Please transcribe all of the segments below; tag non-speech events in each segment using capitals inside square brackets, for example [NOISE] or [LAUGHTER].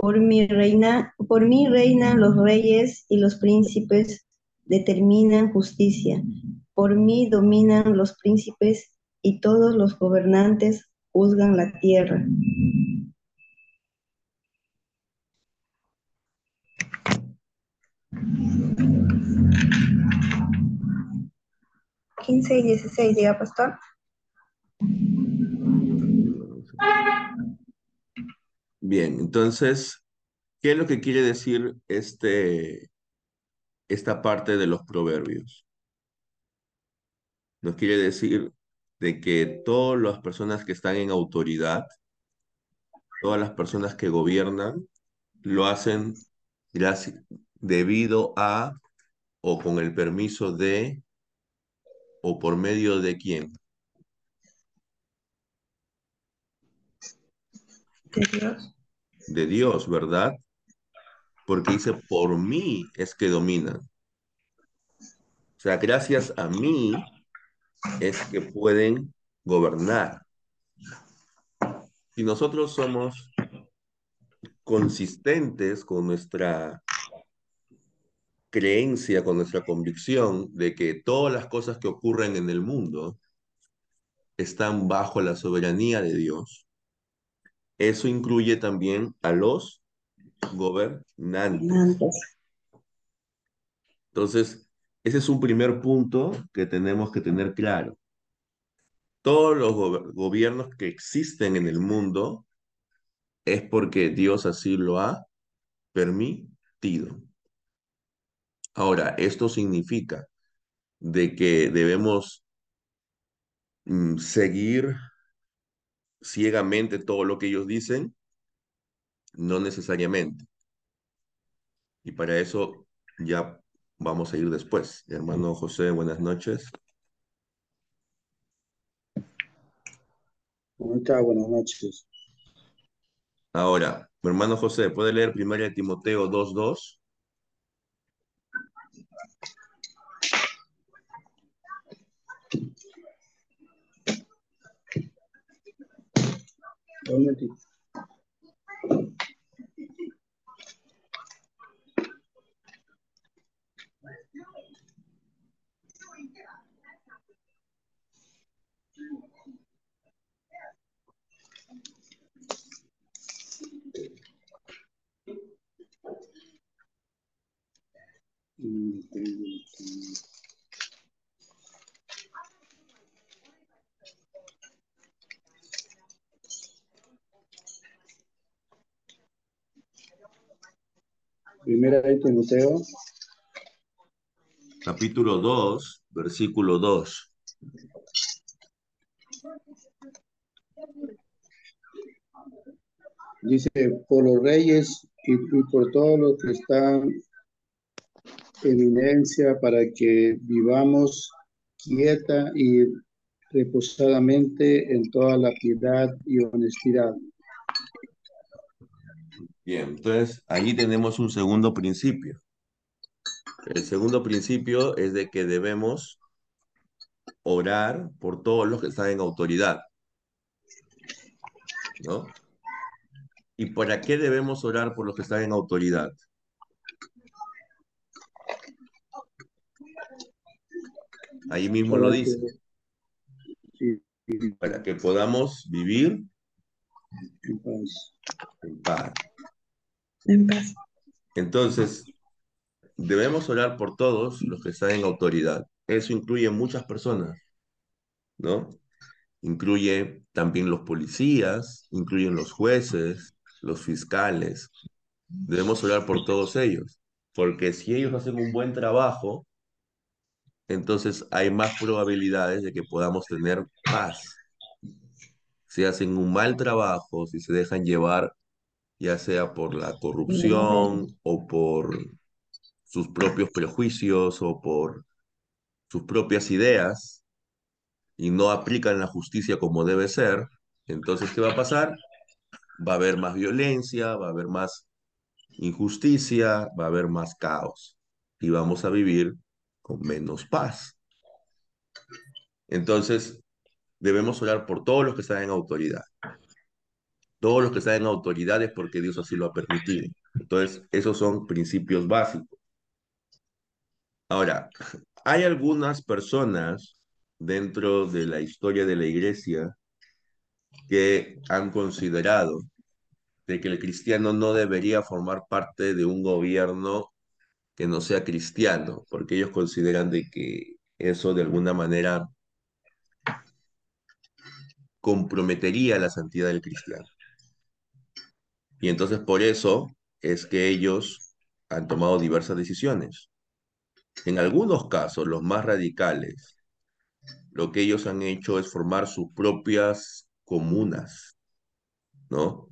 Por mi reina, por mí reinan los reyes y los príncipes determinan justicia. Por mí dominan los príncipes y todos los gobernantes juzgan la tierra. Quince y dieciséis, diga pastor. Bien, entonces, ¿qué es lo que quiere decir este, esta parte de los proverbios? Nos quiere decir de que todas las personas que están en autoridad, todas las personas que gobiernan, lo hacen debido a o con el permiso de o por medio de quién? De Dios de Dios, ¿verdad? Porque dice, por mí es que dominan. O sea, gracias a mí es que pueden gobernar. Si nosotros somos consistentes con nuestra creencia, con nuestra convicción de que todas las cosas que ocurren en el mundo están bajo la soberanía de Dios, eso incluye también a los gobernantes. Entonces, ese es un primer punto que tenemos que tener claro. Todos los gobiernos que existen en el mundo es porque Dios así lo ha permitido. Ahora, esto significa de que debemos mm, seguir ciegamente todo lo que ellos dicen? No necesariamente. Y para eso ya vamos a ir después. Hermano José, buenas noches. Buenas noches. Ahora, hermano José, ¿puede leer de Timoteo 2.2? One. Mm-hmm. Primera de Timoteo. Capítulo 2, versículo 2. Dice, por los reyes y, por todos los que están evidencia para que vivamos quieta y reposadamente en toda la piedad y honestidad. Bien, entonces allí tenemos un segundo principio. El segundo principio es de que debemos orar por todos los que están en autoridad. ¿No? ¿Y para qué debemos orar por los que están en autoridad? Ahí mismo lo dice. Para que podamos vivir En paz. Entonces, debemos orar por todos los que están en autoridad. Eso incluye muchas personas, ¿no? Incluye también los policías, incluyen los jueces, los fiscales. Debemos orar por todos ellos, porque si ellos hacen un buen trabajo, entonces hay más probabilidades de que podamos tener paz. Si hacen un mal trabajo, si se dejan llevar ya sea por la corrupción o por sus propios prejuicios o por sus propias ideas y no aplican la justicia como debe ser, entonces, ¿qué va a pasar? Va a haber más violencia, va a haber más injusticia, va a haber más caos y vamos a vivir con menos paz. Entonces, debemos orar por todos los que están en autoridad. Todos los que están en autoridad es porque Dios así lo ha permitido. Entonces, esos son principios básicos. Ahora, hay algunas personas dentro de la historia de la iglesia que han considerado de que el cristiano no debería formar parte de un gobierno que no sea cristiano, porque ellos consideran de que eso de alguna manera comprometería la santidad del cristiano. Y entonces por eso es que ellos han tomado diversas decisiones. En algunos casos, los más radicales, lo que ellos han hecho es formar sus propias comunas, ¿no?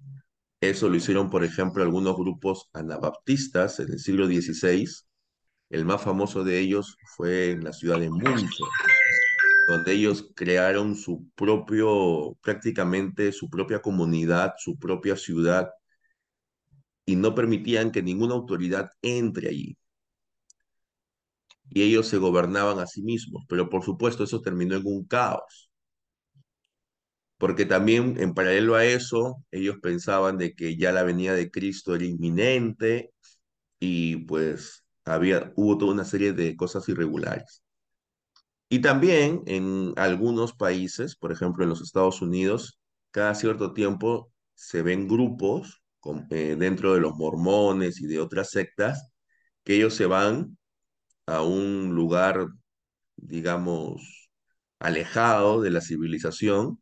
Eso lo hicieron, por ejemplo, algunos grupos anabaptistas en el siglo XVI. El más famoso de ellos fue en la ciudad de Munster, donde ellos crearon su propio, prácticamente su propia comunidad, su propia ciudad, y no permitían que ninguna autoridad entre allí. Y ellos se gobernaban a sí mismos, pero por supuesto eso terminó en un caos. Porque también en paralelo a eso, ellos pensaban de que ya la venida de Cristo era inminente y pues había, hubo toda una serie de cosas irregulares. Y también en algunos países, por ejemplo en los Estados Unidos, cada cierto tiempo se ven grupos eh, dentro de los mormones y de otras sectas que ellos se van a un lugar, digamos, alejado de la civilización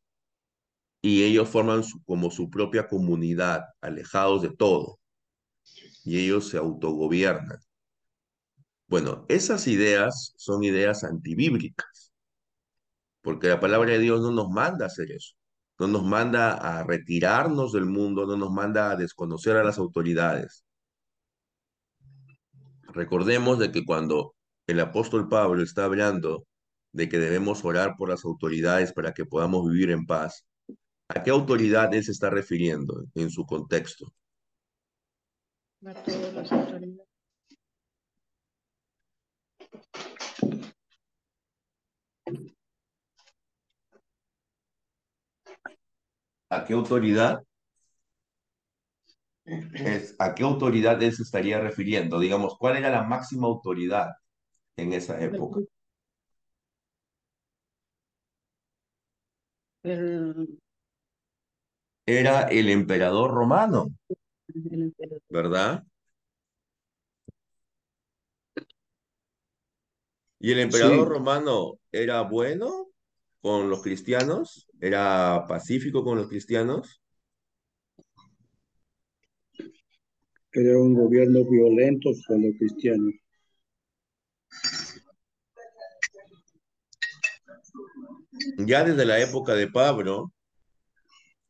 y ellos forman como su propia comunidad, alejados de todo. Y ellos se autogobiernan. Bueno, esas ideas son ideas antibíblicas, porque la palabra de Dios no nos manda hacer eso, no nos manda a retirarnos del mundo, no nos manda a desconocer a las autoridades. Recordemos de que cuando el apóstol Pablo está hablando de que debemos orar por las autoridades para que podamos vivir en paz, ¿a qué autoridad se está refiriendo en su contexto? A todas las autoridades. ¿A qué autoridad? Es, ¿A qué autoridad él se estaría refiriendo? Digamos, ¿cuál era la máxima autoridad en esa época? Era el emperador romano, ¿verdad? ¿Y el emperador romano era bueno con los cristianos? ¿Era pacífico con los cristianos? Era un gobierno violento con los cristianos. Ya desde la época de Pablo,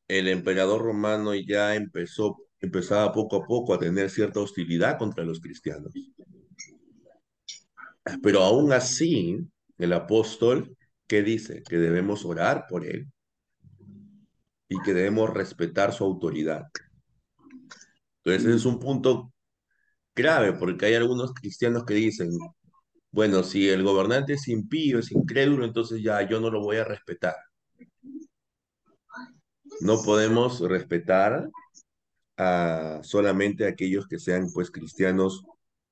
el emperador romano ya empezó, empezaba poco a poco a tener cierta hostilidad contra los cristianos. Pero aún así, el apóstol, ¿qué dice? Que debemos orar por él y que debemos respetar su autoridad. Entonces, ese es un punto grave porque hay algunos cristianos que dicen, bueno, si el gobernante es impío, es incrédulo, entonces ya yo no lo voy a respetar. No podemos respetar solamente a aquellos que sean pues cristianos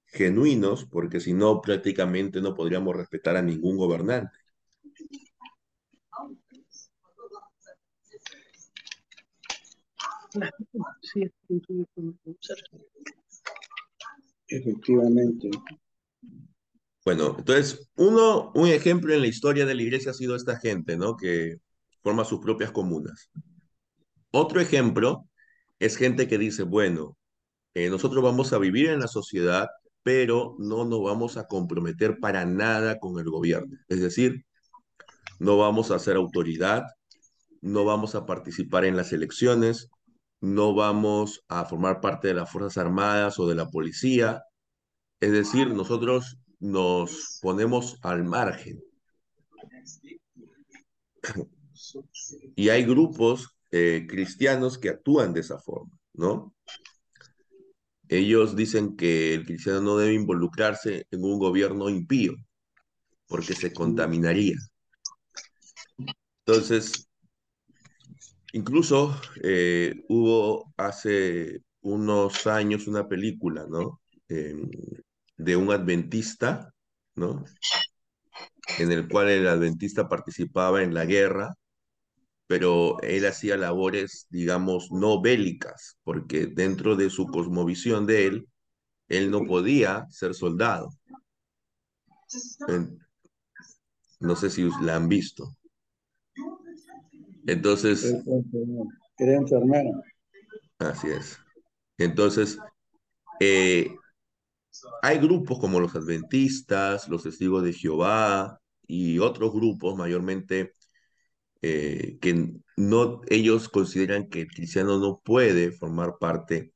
genuinos, porque si no, prácticamente no podríamos respetar a ningún gobernante. Efectivamente. Bueno, entonces, uno, un ejemplo en la historia de la iglesia ha sido esta gente, ¿no? Que forma sus propias comunas. Otro ejemplo es gente que dice, bueno, eh, nosotros vamos a vivir en la sociedad pero no nos vamos a comprometer para nada con el gobierno. Es decir, no vamos a ser autoridad, no vamos a participar en las elecciones, no vamos a formar parte de las Fuerzas Armadas o de la policía. Es decir, nosotros nos ponemos al margen. [CLEARS THROAT] Y hay grupos eh, cristianos que actúan de esa forma, ¿no? Ellos dicen que el cristiano no debe involucrarse en un gobierno impío, porque se contaminaría. Entonces, incluso eh, hubo hace unos años una película, ¿no? Em, de un adventista, ¿no? En el cual el adventista participaba en la guerra, pero él hacía labores, digamos, no bélicas, porque dentro de su cosmovisión de él, él no podía ser soldado. No sé si la han visto. Entonces, Era enfermero. Era enfermero. así es. Entonces, eh, hay grupos como los adventistas, los testigos de Jehová y otros grupos mayormente eh, que no, ellos consideran que el cristiano no puede formar parte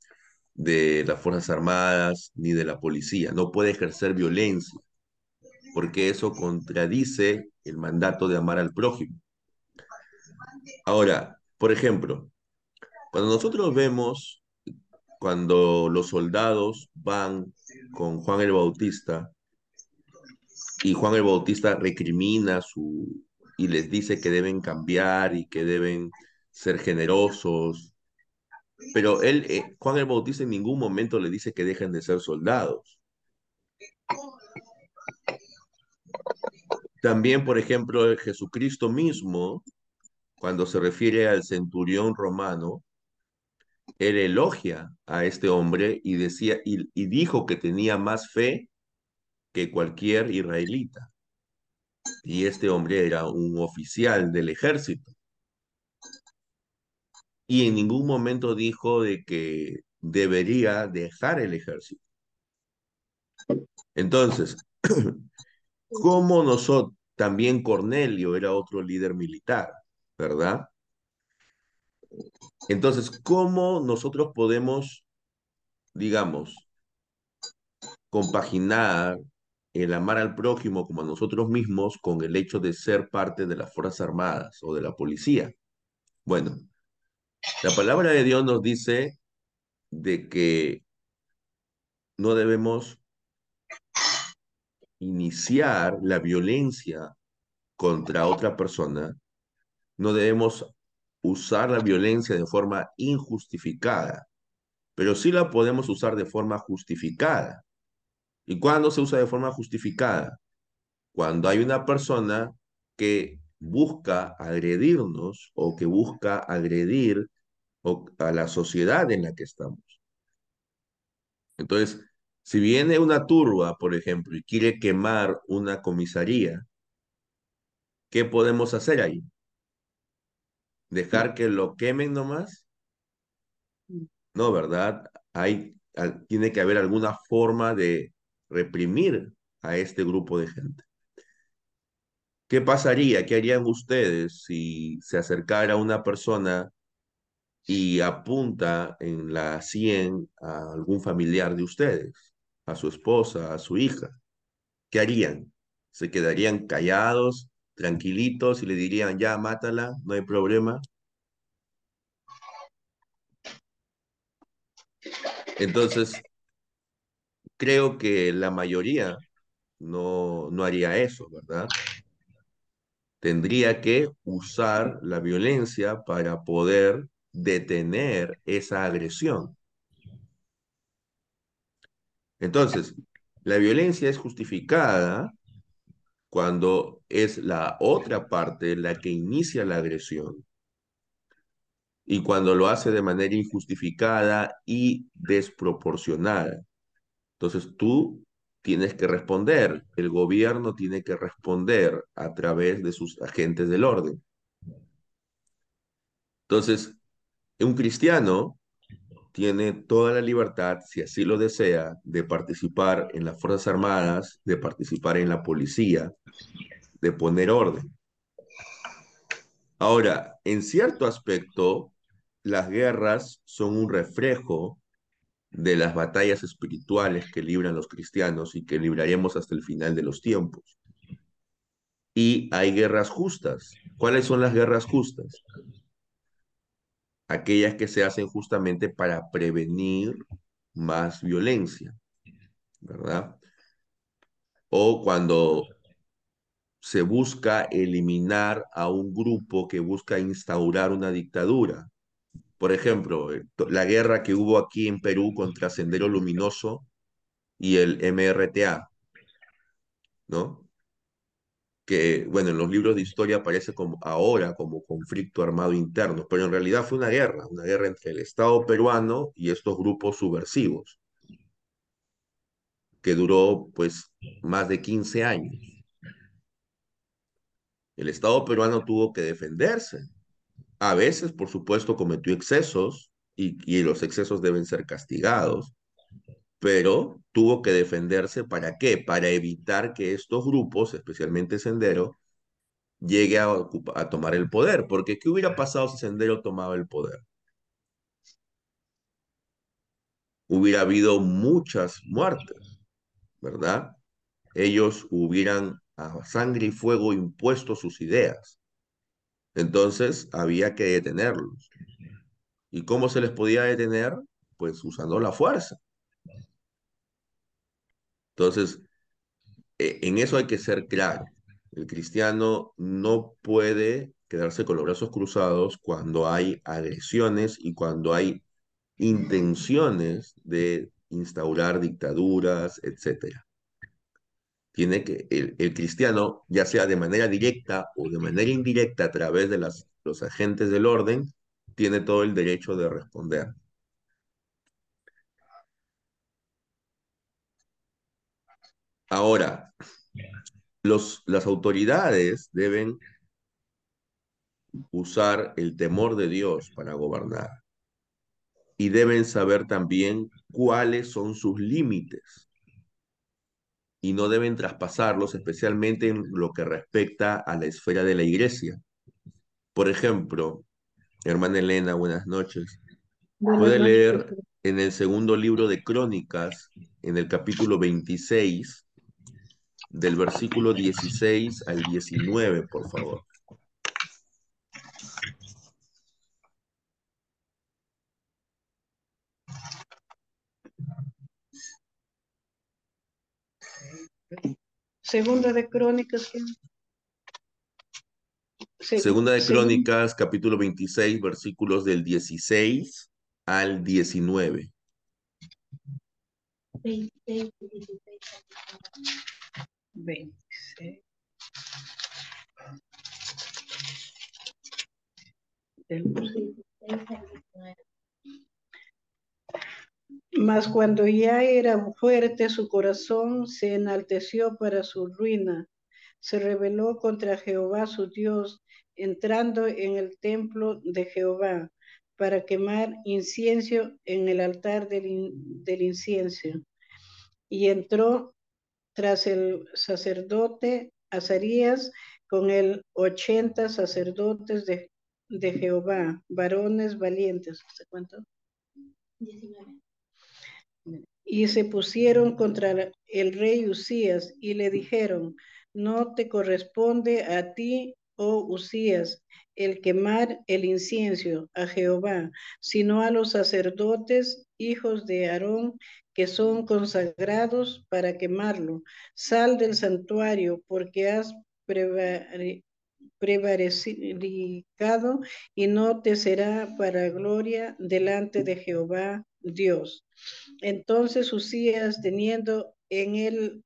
de las Fuerzas Armadas ni de la policía, no puede ejercer violencia, porque eso contradice el mandato de amar al prójimo. Ahora, por ejemplo, cuando nosotros vemos, cuando los soldados van con Juan el Bautista y Juan el Bautista recrimina su y les dice que deben cambiar y que deben ser generosos, pero él, eh, Juan el Bautista en ningún momento le dice que dejen de ser soldados. También, por ejemplo, Jesucristo mismo, cuando se refiere al centurión romano, él elogia a este hombre y decía y, y dijo que tenía más fe que cualquier israelita. Y este hombre era un oficial del ejército. Y en ningún momento dijo de que debería dejar el ejército. Entonces, [CLEARS THROAT] como nosotros, también Cornelio era otro líder militar, ¿verdad? Entonces, ¿cómo nosotros podemos, digamos, compaginar el amar al prójimo como a nosotros mismos con el hecho de ser parte de las Fuerzas Armadas o de la policía? Bueno, la palabra de Dios nos dice de que no debemos iniciar la violencia contra otra persona, no debemos usar la violencia de forma injustificada, pero sí la podemos usar de forma justificada. ¿Y cuándo se usa de forma justificada? Cuando hay una persona que busca agredirnos o que busca agredir a la sociedad en la que estamos. Entonces, si viene una turba, por ejemplo, y quiere quemar una comisaría, ¿qué podemos hacer ahí? ¿Dejar que lo quemen nomás? No, ¿verdad? Hay, tiene que haber alguna forma de reprimir a este grupo de gente. ¿Qué pasaría? ¿Qué harían ustedes si se acercara una persona y apunta en la 100 a algún familiar de ustedes, a su esposa, a su hija? ¿Qué harían? ¿Se quedarían callados, tranquilitos y le dirían, ya, mátala, no hay problema? Entonces, creo que la mayoría no, no haría eso, ¿verdad? Tendría que usar la violencia para poder detener esa agresión. Entonces, la violencia es justificada cuando es la otra parte la que inicia la agresión y cuando lo hace de manera injustificada y desproporcionada. Entonces tú tienes que responder, el gobierno tiene que responder a través de sus agentes del orden. Entonces, un cristiano tiene toda la libertad, si así lo desea, de participar en las Fuerzas Armadas, de participar en la policía, de poner orden. Ahora, en cierto aspecto, las guerras son un reflejo de las batallas espirituales que libran los cristianos y que libraremos hasta el final de los tiempos. Y hay guerras justas. ¿Cuáles son las guerras justas? Aquellas que se hacen justamente para prevenir más violencia, ¿verdad? O cuando se busca eliminar a un grupo que busca instaurar una dictadura. Por ejemplo, eh, la guerra que hubo aquí en Perú contra Sendero Luminoso y el MRTA, ¿no? Que, bueno, en los libros de historia aparece como ahora como conflicto armado interno, pero en realidad fue una guerra, una guerra entre el Estado peruano y estos grupos subversivos, que duró pues más de 15 años. El Estado peruano tuvo que defenderse. A veces, por supuesto, cometió excesos y, y los excesos deben ser castigados, pero tuvo que defenderse para qué? Para evitar que estos grupos, especialmente Sendero, llegue a, a tomar el poder. Porque ¿qué hubiera pasado si Sendero tomaba el poder? Hubiera habido muchas muertes, ¿verdad? Ellos hubieran a sangre y fuego impuesto sus ideas. Entonces había que detenerlos. ¿Y cómo se les podía detener? Pues usando la fuerza. Entonces, e, en eso hay que ser claro. El cristiano no puede quedarse con los brazos cruzados cuando hay agresiones y cuando hay intenciones de instaurar dictaduras, etc. Tiene que, el, cristiano, ya sea de manera directa o de manera indirecta a través de los agentes del orden, tiene todo el derecho de responder. Ahora, los, las autoridades deben usar el temor de Dios para gobernar y deben saber también cuáles son sus límites y no deben traspasarlos, especialmente en lo que respecta a la esfera de la iglesia. Por ejemplo, hermana Elena, buenas noches. Puede leer en el segundo libro de Crónicas, en el capítulo 26, del versículo 16 al 19, por favor. Segunda de Crónicas. Segunda de Crónicas, capítulo 26, versículos del 16 al 19. 26, 26. Mas cuando ya era fuerte su corazón se enalteció para su ruina, se rebeló contra Jehová su Dios, entrando en el templo de Jehová para quemar incienso en el altar del, del incienso. Y entró tras el sacerdote Azarías con el ochenta sacerdotes de, de Jehová, varones valientes. ¿Se cuánto? 19. Y se pusieron contra el rey Usías y le dijeron, no te corresponde a ti, oh Usías, el quemar el incienso a Jehová, sino a los sacerdotes, hijos de Aarón, que son consagrados para quemarlo. Sal del santuario porque has prevaricado y no te será para gloria delante de Jehová Dios. Entonces Usías, teniendo en él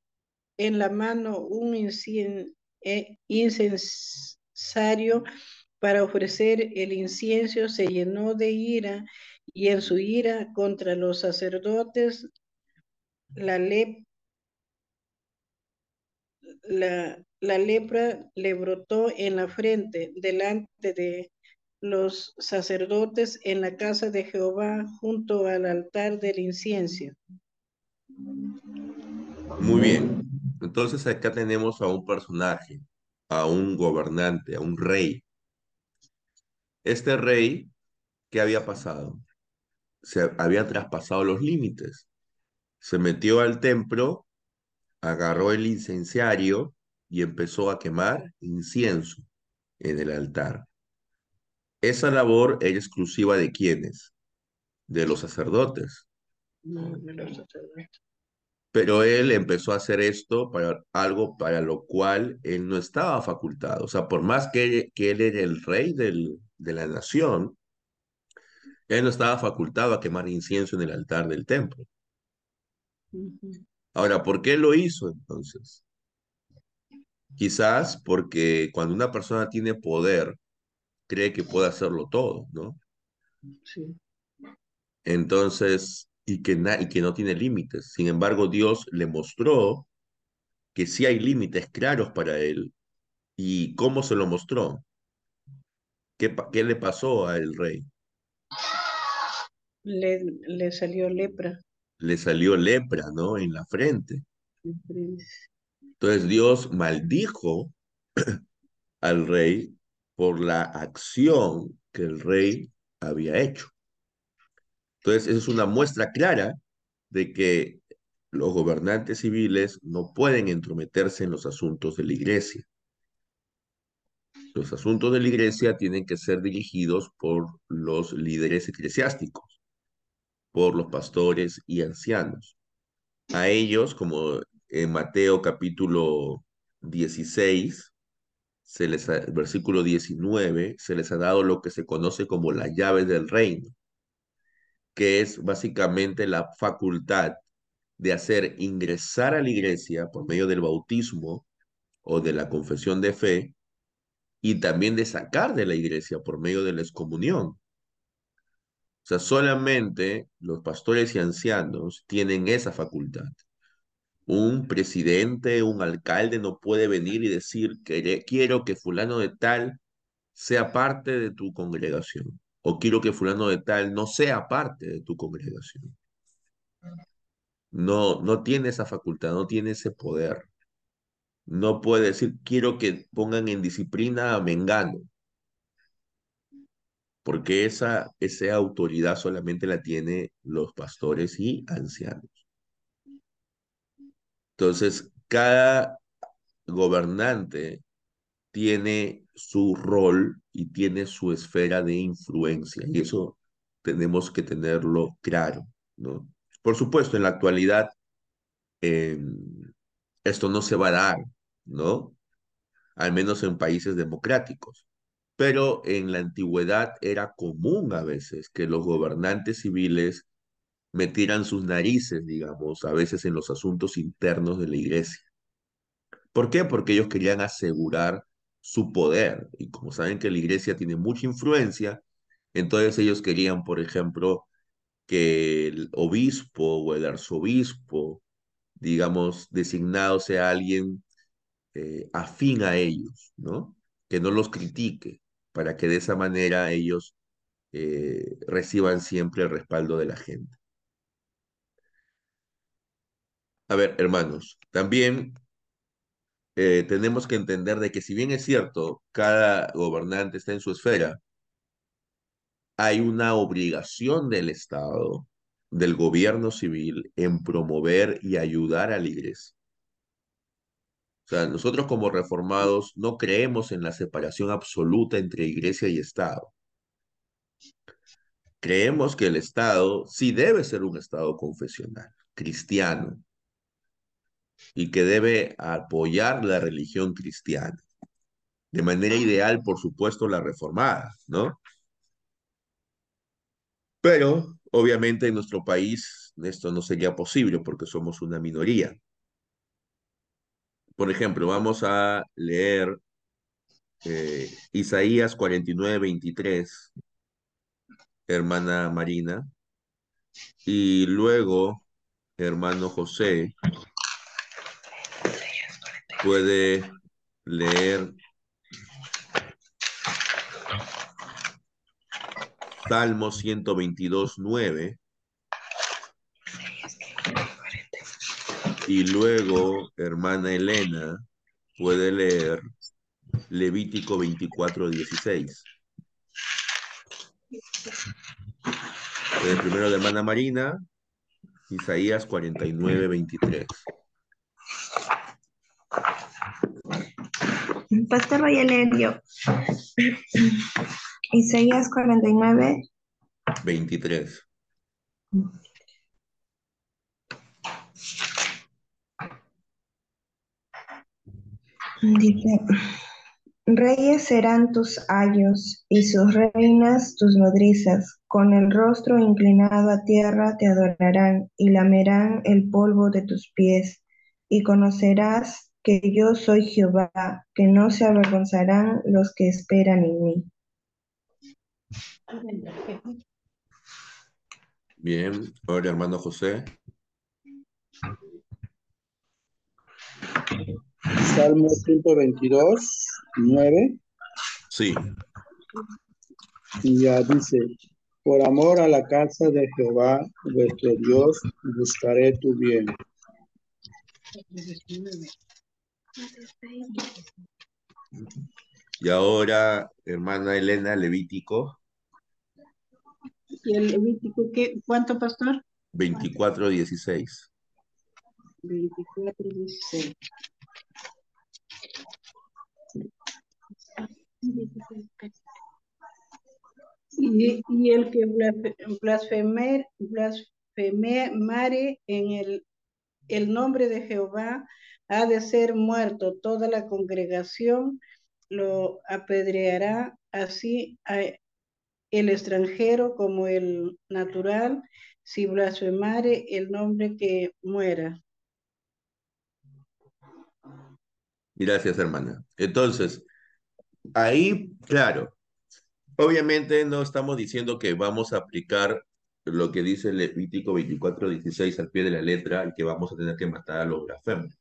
en la mano un eh, incensario para ofrecer el incienso, se llenó de ira y en su ira contra los sacerdotes la, la, la lepra le brotó en la frente delante de los sacerdotes en la casa de Jehová junto al altar del incienso. Muy bien. Entonces acá tenemos a un personaje, a un gobernante, a un rey. Este rey, ¿qué había pasado? Se había traspasado los límites se metió al templo, agarró el incenciario y empezó a quemar incienso en el altar. Esa labor era exclusiva de quienes? De los sacerdotes. No, de los sacerdotes. Pero él empezó a hacer esto para algo para lo cual él no estaba facultado. O sea, por más que, que él era el rey del, de la nación, él no estaba facultado a quemar incienso en el altar del templo. Ahora, ¿por qué lo hizo entonces? Quizás porque cuando una persona tiene poder, cree que puede hacerlo todo, ¿no? Sí. Entonces, y que, y que no tiene límites. Sin embargo, Dios le mostró que sí hay límites claros para él. ¿Y cómo se lo mostró? ¿Qué, qué le pasó al rey? Le, le salió lepra. Le salió lepra, ¿no? En la frente. Entonces Dios maldijo [CLEARS THROAT] al rey por la acción que el rey había hecho. Entonces, esa es una muestra clara de que los gobernantes civiles no pueden entrometerse en los asuntos de la iglesia. Los asuntos de la iglesia tienen que ser dirigidos por los líderes eclesiásticos, por los pastores y ancianos. A ellos, como en Mateo capítulo 16, se les versículo 19, se les ha dado lo que se conoce como las llaves del reino, que es básicamente la facultad de hacer ingresar a la iglesia por medio del bautismo o de la confesión de fe y también de sacar de la iglesia por medio de la excomunión. Sea, solamente los pastores y ancianos tienen esa facultad. Un presidente, un alcalde no puede venir y decir que quiero que fulano de tal sea parte de tu congregación o quiero que fulano de tal no sea parte de tu congregación. No, no tiene esa facultad, no tiene ese poder. No puede decir, quiero que pongan en disciplina a Mengano. Porque esa, esa autoridad solamente la tienen los pastores y ancianos. Entonces, cada gobernante tiene su rol y tiene su esfera de influencia. Y eso tenemos que tenerlo claro, ¿no? Por supuesto, en la actualidad em, esto no se va a dar, ¿no? Al menos en países democráticos. Pero en la antigüedad era común a veces que los gobernantes civiles metieran sus narices, digamos, a veces en los asuntos internos de la iglesia. ¿Por qué? Porque ellos querían asegurar su poder. Y como saben que la iglesia tiene mucha influencia, entonces ellos querían, por ejemplo, que el obispo o el arzobispo, digamos, designado sea alguien eh, afín a ellos, ¿no? Que no los critique, para que de esa manera ellos eh, reciban siempre el respaldo de la gente. A ver, hermanos, también eh, tenemos que entender de que si bien es cierto, cada gobernante está en su esfera, hay una obligación del Estado, del gobierno civil, en promover y ayudar a la iglesia. Sea, nosotros como reformados no creemos en la separación absoluta entre iglesia y Estado. Creemos que el Estado sí debe ser un Estado confesional, cristiano, y que debe apoyar la religión cristiana. De manera ideal, por supuesto, la reformada, ¿no? Pero, obviamente, en nuestro país esto no sería posible porque somos una minoría. Por ejemplo, vamos a leer eh, Isaías 49, 23, hermana Marina, y luego, hermano José, puede leer Salmo 122, 9. Y luego, hermana Elena, puede leer Levítico 24, 16. El primero de hermana Marina, Isaías 49, 23. Pastor, voy a leer yo. Isaías 49. 23. Dice, reyes serán tus ayos y sus reinas tus nodrizas. Con el rostro inclinado a tierra te adorarán y lamerán el polvo de tus pies. Y conocerás que yo soy Jehová, que no se avergonzarán los que esperan en mí. Bien, ahora hermano José. Salmo 122, 9. Sí, Y ya dice, por amor a la casa de Jehová, vuestro Dios, buscaré tu bien. y ahora hermana Elena Levítico ¿Y el Levítico qué? ¿Cuánto, pastor? 24:16. 24, 16. Y, el que blasfe- blasfemer, blasfemare en el, el nombre de Jehová ha de ser muerto. Toda la congregación lo apedreará así a- el extranjero como el natural, si blasfemare el nombre que muera. Gracias, hermana. Entonces, ahí, claro, obviamente no estamos diciendo que vamos a aplicar lo que dice Levítico 24:16 al pie de la letra y que vamos a tener que matar a los blasfemos.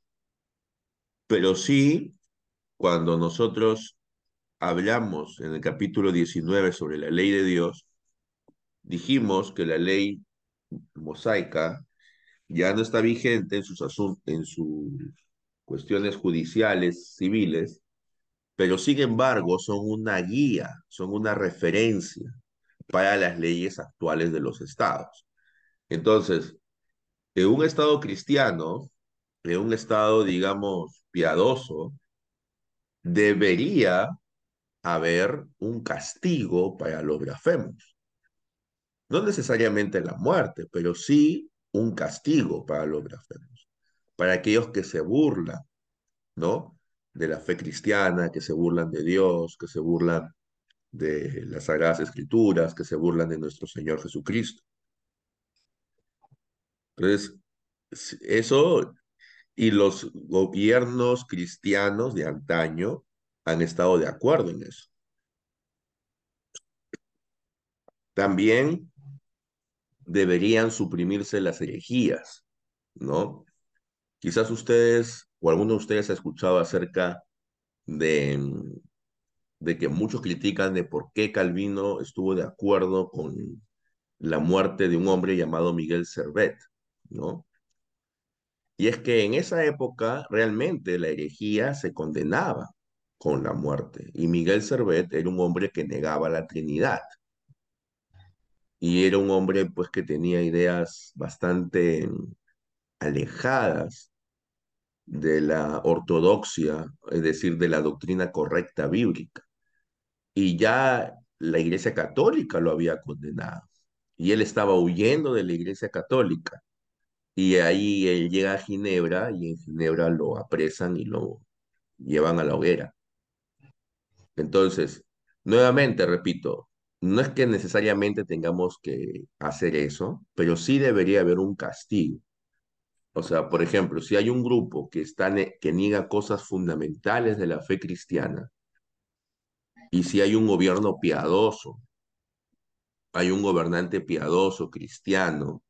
Pero sí, cuando nosotros hablamos en el capítulo 19 sobre la ley de Dios, dijimos que la ley mosaica ya no está vigente en sus en sus cuestiones judiciales, civiles, pero sin embargo son una guía, son una referencia para las leyes actuales de los estados. Entonces, en un estado cristiano, en un estado, digamos, piadoso, debería haber un castigo para los blasfemos. No necesariamente la muerte, pero sí un castigo para los blasfemos, para aquellos que se burlan, ¿no? De la fe cristiana, que se burlan de Dios, que se burlan de las Sagradas Escrituras, que se burlan de nuestro Señor Jesucristo. Entonces, eso y los gobiernos cristianos de antaño han estado de acuerdo en eso. También deberían suprimirse las herejías, ¿no? Quizás ustedes o alguno de ustedes ha escuchado acerca de, de que muchos critican de por qué Calvino estuvo de acuerdo con la muerte de un hombre llamado Miguel Servet, ¿no? Y es que en esa época realmente la herejía se condenaba con la muerte. Y Miguel Servet era un hombre que negaba la Trinidad. Y era un hombre pues que tenía ideas bastante alejadas de la ortodoxia, es decir, de la doctrina correcta bíblica. Y ya la Iglesia Católica lo había condenado. Y él estaba huyendo de la Iglesia Católica. Y ahí él llega a Ginebra y en Ginebra lo apresan y lo llevan a la hoguera. Entonces, nuevamente, repito, no es que necesariamente tengamos que hacer eso, pero sí debería haber un castigo. O sea, por ejemplo, si hay un grupo que, está, que niega cosas fundamentales de la fe cristiana, y si hay un gobierno piadoso, hay un gobernante piadoso, cristiano,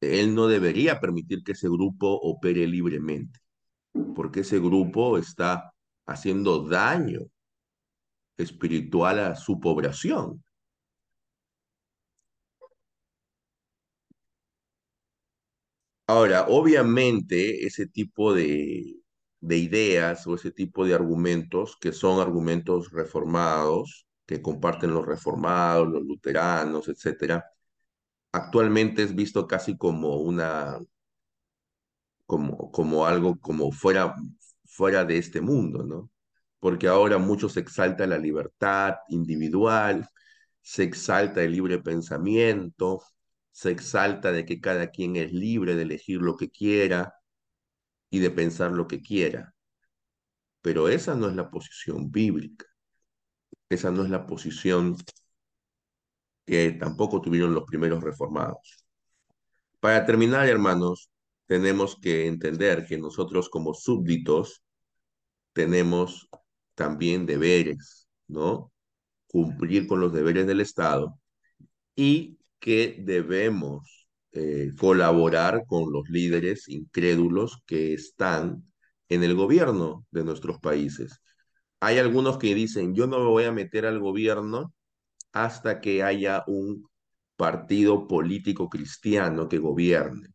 él no debería permitir que ese grupo opere libremente, porque ese grupo está haciendo daño espiritual a su población. Ahora, obviamente, ese tipo de, de ideas o ese tipo de argumentos, que son argumentos reformados, que comparten los reformados, los luteranos, etcétera, actualmente es visto casi como una, como, como algo como fuera, fuera de este mundo, ¿no? Porque ahora mucho se exalta la libertad individual, se exalta el libre pensamiento, se exalta de que cada quien es libre de elegir lo que quiera y de pensar lo que quiera. pero esa no es la posición bíblica. Esa no es la posición que tampoco tuvieron los primeros reformados. Para terminar, hermanos, tenemos que entender que nosotros como súbditos tenemos también deberes, ¿no? Cumplir con los deberes del Estado y que debemos eh, colaborar con los líderes incrédulos que están en el gobierno de nuestros países. Hay algunos que dicen, yo no me voy a meter al gobierno hasta que haya un partido político cristiano que gobierne.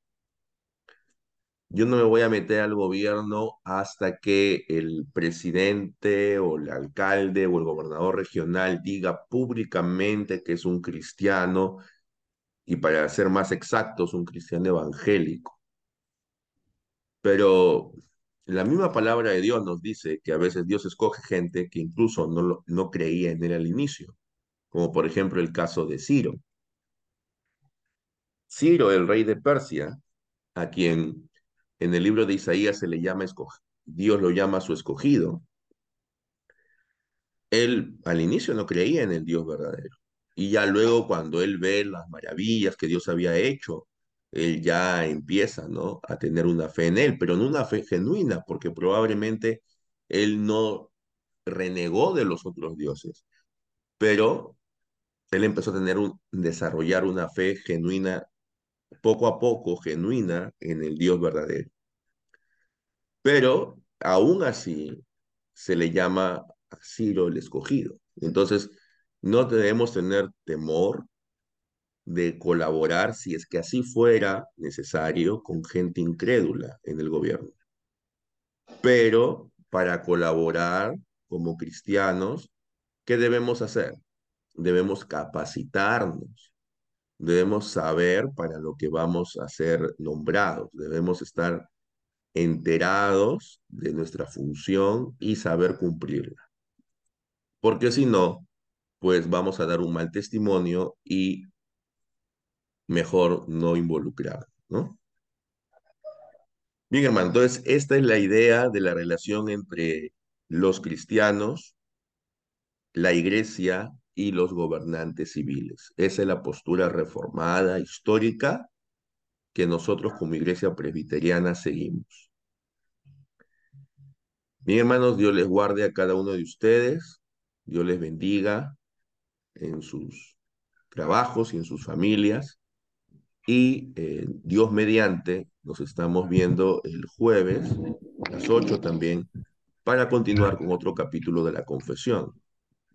Yo no me voy a meter al gobierno hasta que el presidente o el alcalde o el gobernador regional diga públicamente que es un cristiano y para ser más exactos, un cristiano evangélico. Pero la misma palabra de Dios nos dice que a veces Dios escoge gente que incluso no, no creía en él al inicio, como por ejemplo el caso de Ciro. Ciro, el rey de Persia, a quien en el libro de Isaías se le llama Dios lo llama su escogido. Él al inicio no creía en el Dios verdadero. Y ya luego cuando él ve las maravillas que Dios había hecho, él ya empieza, ¿no? A tener una fe en él, pero no una fe genuina, porque probablemente él no renegó de los otros dioses, pero él empezó a tener un, desarrollar una fe genuina, poco a poco, genuina en el Dios verdadero. Pero aún así se le llama a Ciro el escogido. Entonces, no debemos tener temor de colaborar, si es que así fuera necesario, con gente incrédula en el gobierno. Pero para colaborar como cristianos, ¿qué debemos hacer? Debemos capacitarnos, debemos saber para lo que vamos a ser nombrados, debemos estar enterados de nuestra función y saber cumplirla. Porque si no, pues vamos a dar un mal testimonio y mejor no involucrar, ¿no? Bien, hermano, entonces esta es la idea de la relación entre los cristianos, la iglesia y los gobernantes civiles. Esa es la postura reformada, histórica, que nosotros como iglesia presbiteriana seguimos. Bien, hermanos, Dios les guarde a cada uno de ustedes, Dios les bendiga en sus trabajos y en sus familias. Y eh, Dios mediante, nos estamos viendo el jueves, a las 8 también, para continuar con otro capítulo de la confesión.